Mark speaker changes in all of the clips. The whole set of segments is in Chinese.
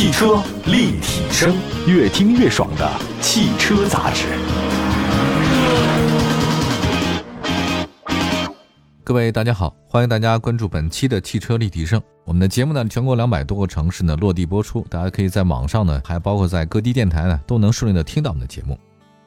Speaker 1: 汽车立体声，越听越爽的汽车杂志。
Speaker 2: 各位大家好，欢迎大家关注本期的汽车立体声。我们的节目呢，全国两百多个城市呢落地播出，大家可以在网上呢，还包括在各地电台呢，都能顺利的听到我们的节目。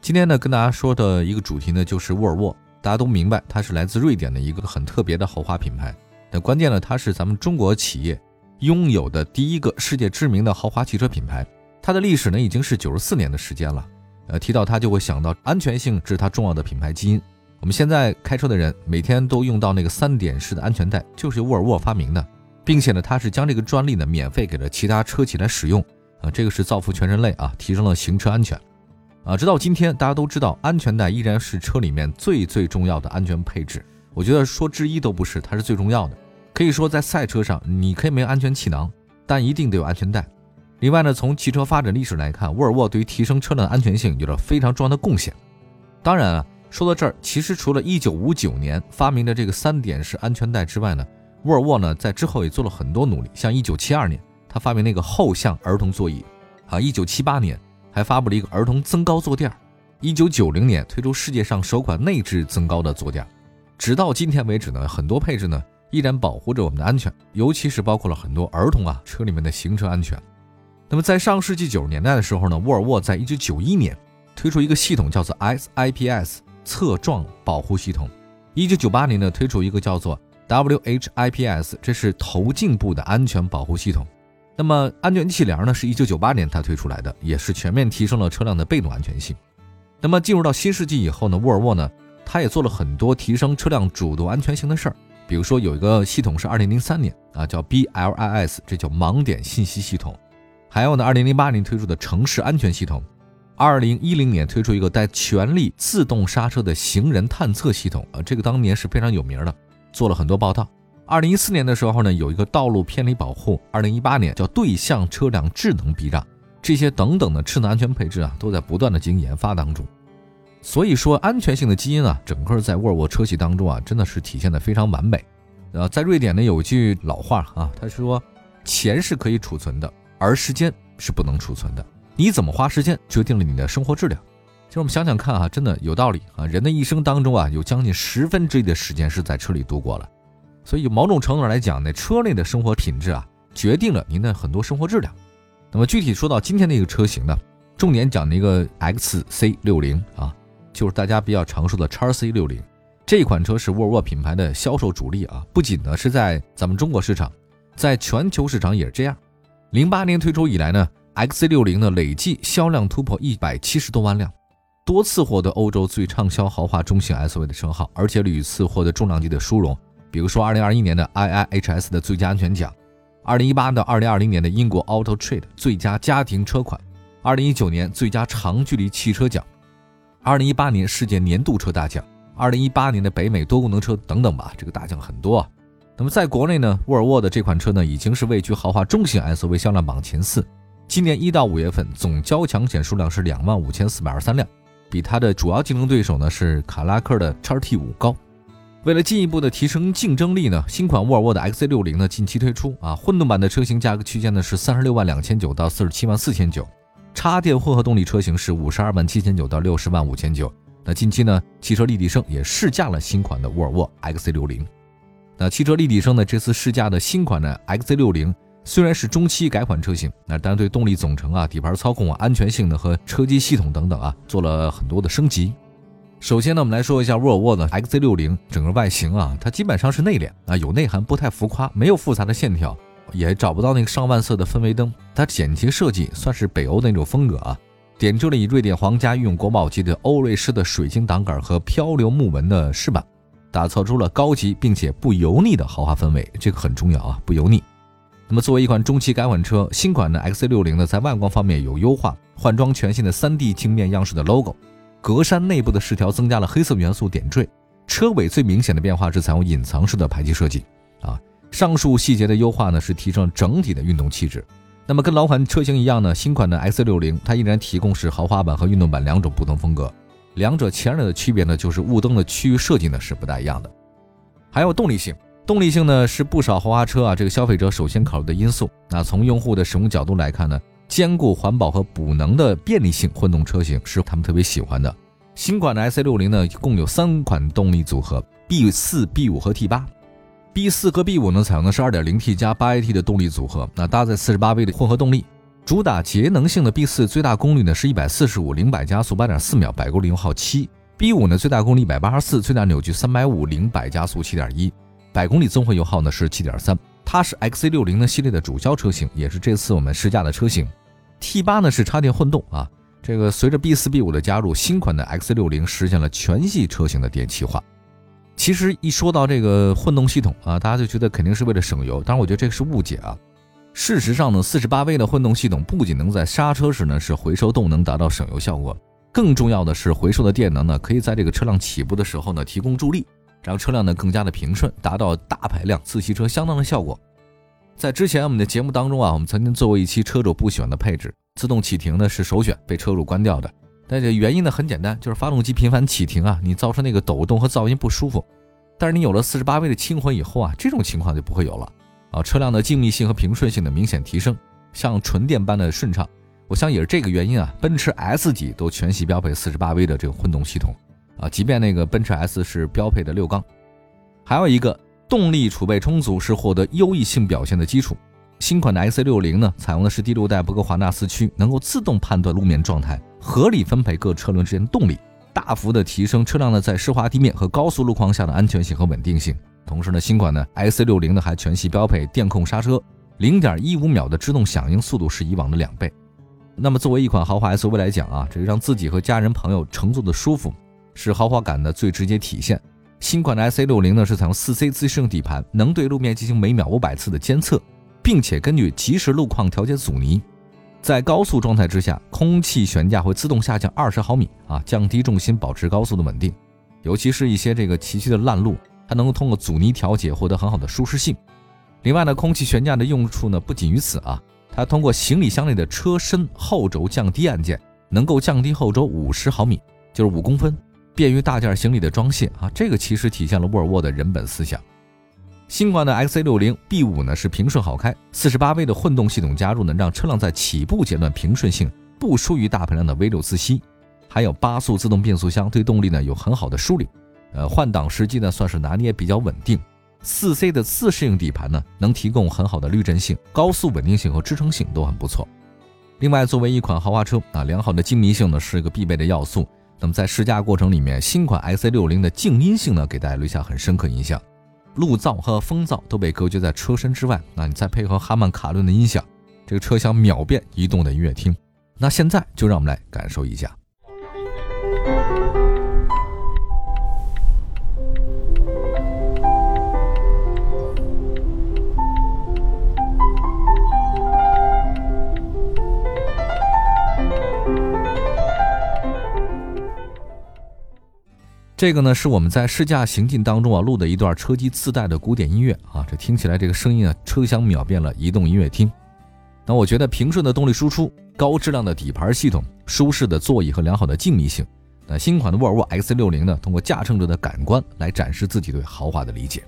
Speaker 2: 今天呢，跟大家说的一个主题呢，就是沃尔沃。大家都明白，它是来自瑞典的一个很特别的豪华品牌。那关键呢，它是咱们中国企业拥有的第一个世界知名的豪华汽车品牌。它的历史呢，已经是九十四年的时间了。呃，提到它就会想到安全性是它重要的品牌基因。我们现在开车的人每天都用到那个三点式的安全带，就是沃尔沃发明的，并且呢，它是将这个专利呢免费给了其他车企来使用，啊，这个是造福全人类啊，提升了行车安全，啊，直到今天大家都知道，安全带依然是车里面最最重要的安全配置，我觉得说之一都不是，它是最重要的。可以说在赛车上你可以没有安全气囊，但一定得有安全带。另外呢，从汽车发展历史来看，沃尔沃对于提升车辆的安全性有着非常重要的贡献。当然啊。说到这儿，其实除了1959年发明的这个三点式安全带之外呢，沃尔沃呢在之后也做了很多努力。像1972年，他发明那个后向儿童座椅，啊，1978年还发布了一个儿童增高坐垫，1990年推出世界上首款内置增高的坐垫，直到今天为止呢，很多配置呢依然保护着我们的安全，尤其是包括了很多儿童啊车里面的行车安全。那么在上世纪九十年代的时候呢，沃尔沃在1991年推出一个系统叫做 SIPS。侧撞保护系统，一九九八年呢推出一个叫做 WHIPS，这是头颈部的安全保护系统。那么安全气帘呢是一九九八年它推出来的，也是全面提升了车辆的被动安全性。那么进入到新世纪以后呢，沃尔沃呢它也做了很多提升车辆主动安全性的事儿，比如说有一个系统是二零零三年啊叫 BLIS，这叫盲点信息系统，还有呢二零零八年推出的城市安全系统。二零一零年推出一个带全力自动刹车的行人探测系统，啊，这个当年是非常有名的，做了很多报道。二零一四年的时候呢，有一个道路偏离保护。二零一八年叫对向车辆智能避让，这些等等的智能安全配置啊，都在不断的进行研发当中。所以说，安全性的基因啊，整个在沃尔沃车系当中啊，真的是体现的非常完美。呃，在瑞典呢，有句老话啊，他说，钱是可以储存的，而时间是不能储存的。你怎么花时间，决定了你的生活质量。其实我们想想看啊，真的有道理啊。人的一生当中啊，有将近十分之一的时间是在车里度过了。所以某种程度上来讲呢，车内的生活品质啊，决定了您的很多生活质量。那么具体说到今天的一个车型呢，重点讲的一个 XC60 啊，就是大家比较常说的叉 C60。这款车是沃尔沃品牌的销售主力啊，不仅呢是在咱们中国市场，在全球市场也是这样。零八年推出以来呢。XC60 呢，累计销量突破一百七十多万辆，多次获得欧洲最畅销豪华中型 SUV 的称号，而且屡次获得重量级的殊荣，比如说2021年的 IIHS 的最佳安全奖，2018到2020年的英国 Auto Trade 最佳家庭车款，2019年最佳长距离汽车奖，2018年世界年度车大奖，2018年的北美多功能车等等吧，这个大奖很多啊。那么在国内呢，沃尔沃的这款车呢，已经是位居豪华中型 SUV 销量榜前四。今年一到五月份总交强险数量是两万五千四百二十三辆，比它的主要竞争对手呢是卡拉克的叉 T 五高。为了进一步的提升竞争力呢，新款沃尔沃的 XC60 呢近期推出啊，混动版的车型价格区间呢是三十六万两千九到四十七万四千九，插电混合动力车型是五十二万七千九到六十万五千九。那近期呢，汽车立体声也试驾了新款的沃尔沃 XC60。那汽车立体声呢这次试驾的新款的 XC60。虽然是中期改款车型，那但对动力总成啊、底盘操控啊、安全性能和车机系统等等啊，做了很多的升级。首先呢，我们来说一下沃尔沃的 XC60 整个外形啊，它基本上是内敛啊，有内涵，不太浮夸，没有复杂的线条，也找不到那个上万色的氛围灯。它简洁设计，算是北欧的那种风格啊，点缀了以瑞典皇家御用国宝级的欧瑞士的水晶挡杆和漂流木纹的饰板，打造出了高级并且不油腻的豪华氛围，这个很重要啊，不油腻。那么，作为一款中期改款车，新款的 XC60 呢，在外观方面有优化，换装全新的 3D 镜面样式的 logo，格栅内部的饰条增加了黑色元素点缀，车尾最明显的变化是采用隐藏式的排气设计。啊，上述细节的优化呢，是提升整体的运动气质。那么，跟老款车型一样呢，新款的 XC60 它依然提供是豪华版和运动版两种不同风格，两者前脸的区别呢，就是雾灯的区域设计呢是不大一样的。还有动力性。动力性呢是不少豪华车啊这个消费者首先考虑的因素。那从用户的使用角度来看呢，兼顾环保和补能的便利性，混动车型是他们特别喜欢的。新款的 S 六零呢，一共有三款动力组合：B 四、B 五和 T 八。B 四和 B 五呢，采用的是 2.0T 加 8AT 的动力组合，那搭载 48V 的混合动力，主打节能性的 B 四最大功率呢是145，零百加速8.4秒，百公里油耗七。B 五呢最大功率184，最大扭矩350，零百加速7.1，百公里综合油耗呢是7.3。它是 XC60 的系列的主销车型，也是这次我们试驾的车型。T 八呢是插电混动啊。这个随着 B 四 B 五的加入，新款的 XC 六零实现了全系车型的电气化。其实一说到这个混动系统啊，大家就觉得肯定是为了省油，当然我觉得这个是误解啊。事实上呢，四十八 V 的混动系统不仅能在刹车时呢是回收动能达到省油效果，更重要的是回收的电能呢可以在这个车辆起步的时候呢提供助力，让车辆呢更加的平顺，达到大排量自吸车相当的效果。在之前我们的节目当中啊，我们曾经做过一期车主不喜欢的配置。自动启停呢是首选，被车主关掉的。但这原因呢很简单，就是发动机频繁启停啊，你造成那个抖动和噪音不舒服。但是你有了四十八 V 的轻混以后啊，这种情况就不会有了啊，车辆的静谧性和平顺性的明显提升，像纯电般的顺畅。我想也是这个原因啊，奔驰 S 级都全系标配四十八 V 的这个混动系统啊，即便那个奔驰 S 是标配的六缸。还有一个动力储备充足是获得优异性表现的基础。新款的 X 六零呢，采用的是第六代博格华纳四驱，能够自动判断路面状态，合理分配各车轮之间的动力，大幅的提升车辆呢在湿滑地面和高速路况下的安全性和稳定性。同时呢，新款的 X 六零呢还全系标配电控刹车，零点一五秒的制动响应速度是以往的两倍。那么作为一款豪华 SUV 来讲啊，这个让自己和家人朋友乘坐的舒服，是豪华感的最直接体现。新款的 S 六零呢是采用四 C 自适应底盘，能对路面进行每秒五百次的监测。并且根据即时路况调节阻尼，在高速状态之下，空气悬架会自动下降二十毫米啊，降低重心，保持高速的稳定。尤其是一些这个崎岖的烂路，它能够通过阻尼调节获得很好的舒适性。另外呢，空气悬架的用处呢不仅于此啊，它通过行李箱内的车身后轴降低按键，能够降低后轴五十毫米，就是五公分，便于大件行李的装卸啊。这个其实体现了沃尔沃的人本思想。新款的 XC60 B5 呢是平顺好开，48V 的混动系统加入呢，让车辆在起步阶段平顺性不输于大排量的 V6 自吸，还有八速自动变速箱对动力呢有很好的梳理，呃换挡时机呢算是拿捏比较稳定，4C 的自适应底盘呢能提供很好的滤震性、高速稳定性和支撑性都很不错。另外作为一款豪华车啊，良好的静谧性呢是一个必备的要素。那么在试驾过程里面，新款 XC60 的静音性呢给大家留下很深刻印象。路噪和风噪都被隔绝在车身之外，那你再配合哈曼卡顿的音响，这个车厢秒变移动的音乐厅。那现在就让我们来感受一下。这个呢是我们在试驾行进当中啊录的一段车机自带的古典音乐啊，这听起来这个声音啊，车厢秒变了移动音乐厅。那我觉得平顺的动力输出、高质量的底盘系统、舒适的座椅和良好的静谧性，那新款的沃尔沃 X60 呢，通过驾乘者的感官来展示自己对豪华的理解。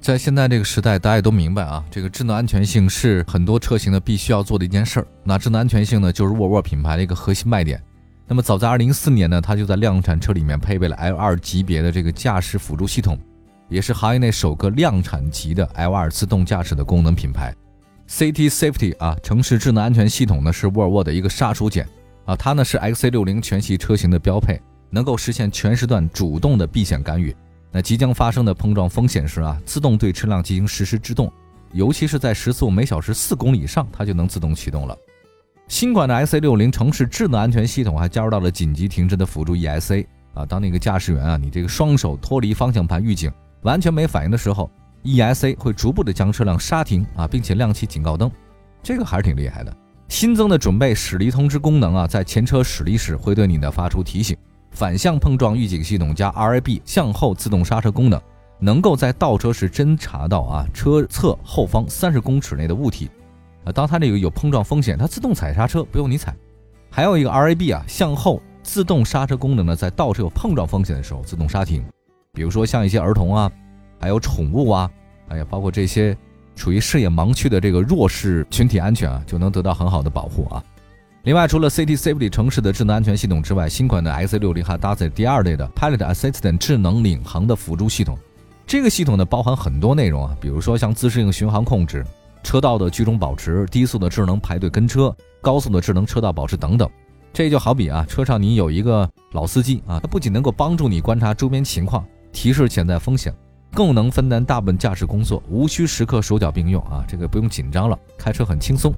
Speaker 2: 在现在这个时代，大家都明白啊，这个智能安全性是很多车型呢必须要做的一件事儿。那智能安全性呢，就是沃尔沃品牌的一个核心卖点。那么早在二零一四年呢，它就在量产车里面配备了 L 二级别的这个驾驶辅助系统，也是行业内首个量产级的 L 二自动驾驶的功能品牌。City Safety 啊，城市智能安全系统呢是沃尔沃的一个杀手锏啊，它呢是 XC 六零全系车型的标配，能够实现全时段主动的避险干预。那即将发生的碰撞风险时啊，自动对车辆进行实时制动，尤其是在时速每小时四公里以上，它就能自动启动了。新款的 x 6 0城市智能安全系统还加入到了紧急停车的辅助 ESA 啊，当那个驾驶员啊，你这个双手脱离方向盘预警，完全没反应的时候，ESA 会逐步的将车辆刹停啊，并且亮起警告灯，这个还是挺厉害的。新增的准备驶离通知功能啊，在前车驶离时会对你的发出提醒。反向碰撞预警系统加 RAB 向后自动刹车功能，能够在倒车时侦查到啊车侧后方三十公尺内的物体。当它这个有碰撞风险，它自动踩刹车，不用你踩。还有一个 RAB 啊，向后自动刹车功能呢，在倒车有碰撞风险的时候自动刹停。比如说像一些儿童啊，还有宠物啊，哎呀，包括这些处于视野盲区的这个弱势群体安全啊，就能得到很好的保护啊。另外，除了 City Safety 城市的智能安全系统之外，新款的 XC60 还搭载第二类的 Pilot Assistant 智能领航的辅助系统。这个系统呢，包含很多内容啊，比如说像自适应巡航控制、车道的居中保持、低速的智能排队跟车、高速的智能车道保持等等。这就好比啊，车上你有一个老司机啊，他不仅能够帮助你观察周边情况，提示潜在风险，更能分担大部分驾驶工作，无需时刻手脚并用啊，这个不用紧张了，开车很轻松。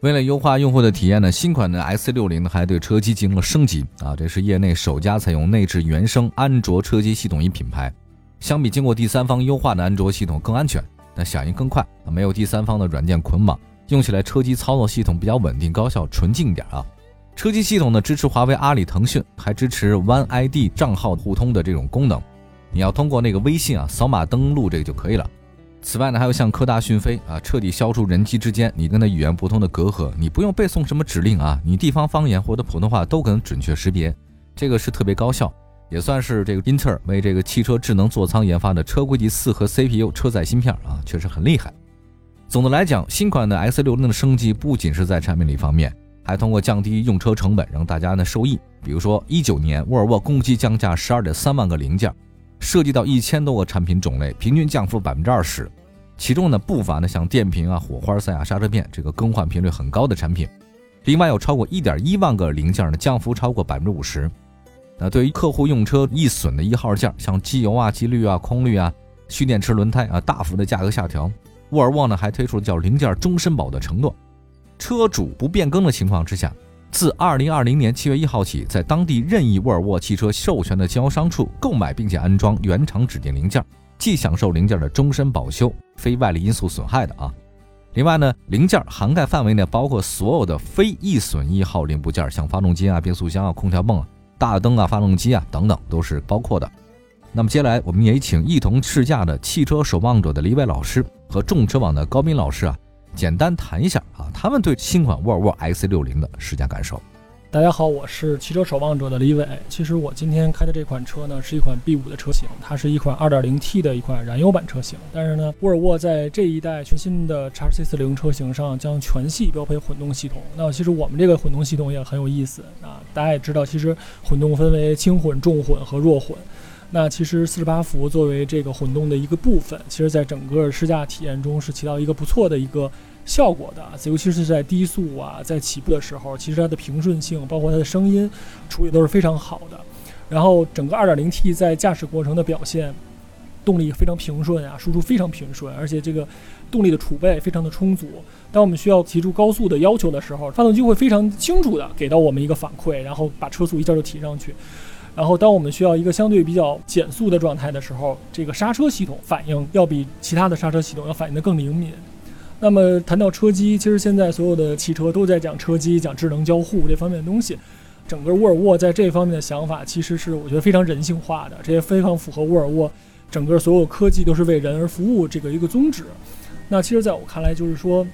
Speaker 2: 为了优化用户的体验呢，新款的 X60 还对车机进行了升级啊，这是业内首家采用内置原生安卓车机系统一品牌。相比经过第三方优化的安卓系统更安全，那响应更快，没有第三方的软件捆绑，用起来车机操作系统比较稳定、高效、纯净点啊。车机系统呢支持华为、阿里、腾讯，还支持 One ID 账号互通的这种功能，你要通过那个微信啊扫码登录这个就可以了。此外呢，还有像科大讯飞啊，彻底消除人机之间你跟他语言不通的隔阂，你不用背诵什么指令啊，你地方方言或者普通话都可能准确识别，这个是特别高效。也算是这个英特尔为这个汽车智能座舱研发的车规级四核 CPU 车载芯片啊，确实很厉害。总的来讲，新款的 X60 的升级不仅是在产品力方面，还通过降低用车成本让大家呢受益。比如说，一九年沃尔沃共计降价十二点三万个零件，涉及到一千多个产品种类，平均降幅百分之二十。其中呢，不乏呢像电瓶啊、火花塞啊、刹车片这个更换频率很高的产品。另外有超过一点一万个零件呢，降幅超过百分之五十。那对于客户用车易损的一号件，像机油啊、机滤啊、空滤啊、蓄电池、轮胎啊，大幅的价格下调。沃尔沃呢还推出了叫零件终身保的承诺，车主不变更的情况之下，自二零二零年七月一号起，在当地任意沃尔沃汽车授权的经销商处购买并且安装原厂指定零件，既享受零件的终身保修，非外力因素损害的啊。另外呢，零件涵盖范围呢包括所有的非易损一号零部件，像发动机啊、变速箱啊、空调泵啊。大灯啊，发动机啊，等等都是包括的。那么接下来，我们也请一同试驾的汽车守望者的李伟老师和众车网的高斌老师啊，简单谈一下啊，他们对新款沃尔沃 X60 的试驾感受。
Speaker 3: 大家好，我是汽车守望者的李伟。其实我今天开的这款车呢，是一款 B5 的车型，它是一款 2.0T 的一款燃油版车型。但是呢，沃尔沃在这一代全新的 XC40 车型上将全系标配混动系统。那其实我们这个混动系统也很有意思啊。大家也知道，其实混动分为轻混、重混和弱混。那其实48伏作为这个混动的一个部分，其实在整个试驾体验中是起到一个不错的一个。效果的，尤其是在低速啊，在起步的时候，其实它的平顺性，包括它的声音处理都是非常好的。然后整个 2.0T 在驾驶过程的表现，动力非常平顺啊，输出非常平顺，而且这个动力的储备非常的充足。当我们需要提出高速的要求的时候，发动机会非常清楚的给到我们一个反馈，然后把车速一下就提上去。然后当我们需要一个相对比较减速的状态的时候，这个刹车系统反应要比其他的刹车系统要反应的更灵敏。那么谈到车机，其实现在所有的汽车都在讲车机、讲智能交互这方面的东西。整个沃尔沃在这方面的想法，其实是我觉得非常人性化的，这也非常符合沃尔沃整个所有科技都是为人而服务这个一个宗旨。那其实在我看来，就是说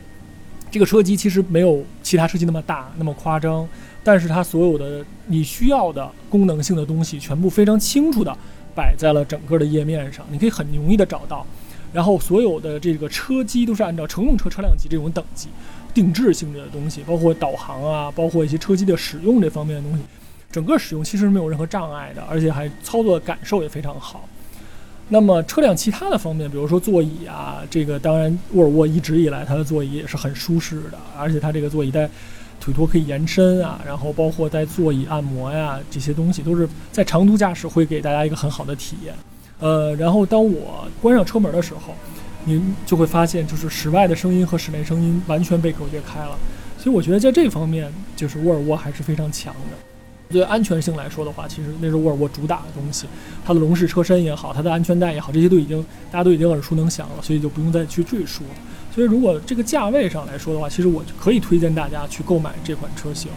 Speaker 3: 这个车机其实没有其他车机那么大、那么夸张，但是它所有的你需要的功能性的东西，全部非常清楚的摆在了整个的页面上，你可以很容易的找到。然后所有的这个车机都是按照乘用车车辆级这种等级定制性质的东西，包括导航啊，包括一些车机的使用这方面的东西，整个使用其实没有任何障碍的，而且还操作感受也非常好。那么车辆其他的方面，比如说座椅啊，这个当然沃尔沃一直以来它的座椅也是很舒适的，而且它这个座椅带腿托可以延伸啊，然后包括带座椅按摩呀这些东西，都是在长途驾驶会给大家一个很好的体验。呃，然后当我关上车门的时候，您就会发现，就是室外的声音和室内声音完全被隔绝开了。所以我觉得在这方面，就是沃尔沃还是非常强的。对安全性来说的话，其实那是沃尔沃主打的东西。它的龙式车身也好，它的安全带也好，这些都已经大家都已经耳熟能详了，所以就不用再去赘述了。所以如果这个价位上来说的话，其实我可以推荐大家去购买这款车型。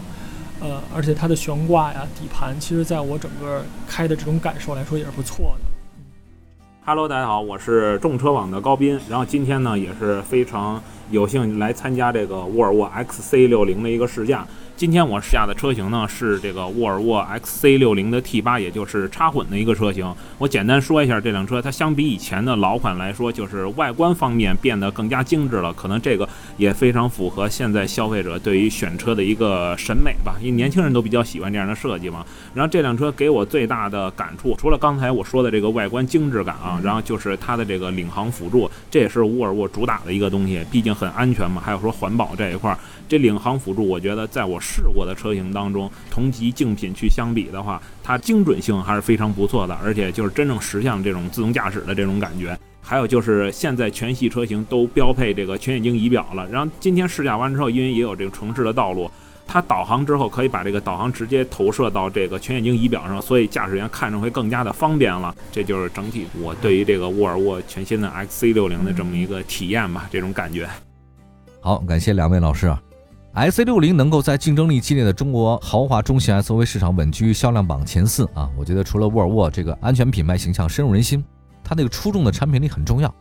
Speaker 3: 呃，而且它的悬挂呀、底盘，其实在我整个开的这种感受来说也是不错的。
Speaker 4: Hello，大家好，我是众车网的高斌。然后今天呢，也是非常有幸来参加这个沃尔沃 XC60 的一个试驾。今天我试驾的车型呢是这个沃尔沃 XC60 的 T8，也就是插混的一个车型。我简单说一下这辆车，它相比以前的老款来说，就是外观方面变得更加精致了。可能这个也非常符合现在消费者对于选车的一个审美吧，因为年轻人都比较喜欢这样的设计嘛。然后这辆车给我最大的感触，除了刚才我说的这个外观精致感啊，然后就是它的这个领航辅助，这也是沃尔沃主打的一个东西，毕竟很安全嘛。还有说环保这一块，这领航辅助，我觉得在我试过的车型当中，同级竞品去相比的话，它精准性还是非常不错的，而且就是真正实现这种自动驾驶的这种感觉。还有就是现在全系车型都标配这个全液晶仪表了，然后今天试驾完之后，因为也有这个城市的道路，它导航之后可以把这个导航直接投射到这个全液晶仪表上，所以驾驶员看着会更加的方便了。这就是整体我对于这个沃尔沃全新的 XC60 的这么一个体验吧，这种感觉。
Speaker 2: 好，感谢两位老师啊。XC60 能够在竞争力激烈的中国豪华中型 SUV 市场稳居销量榜前四啊！我觉得除了沃尔沃这个安全品牌形象深入人心，它那个出众的产品力很重要。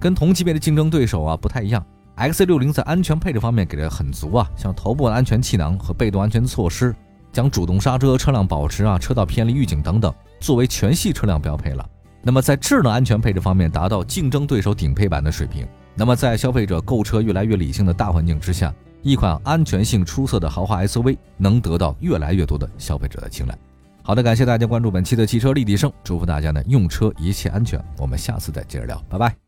Speaker 2: 跟同级别的竞争对手啊不太一样，XC60 在安全配置方面给的很足啊，像头部安全气囊和被动安全措施，将主动刹车、车辆保持啊、车道偏离预警等等作为全系车辆标配了。那么在智能安全配置方面达到竞争对手顶配版的水平。那么在消费者购车越来越理性的大环境之下。一款安全性出色的豪华 SUV 能得到越来越多的消费者的青睐。好的，感谢大家关注本期的汽车立体声，祝福大家呢用车一切安全。我们下次再接着聊，拜拜。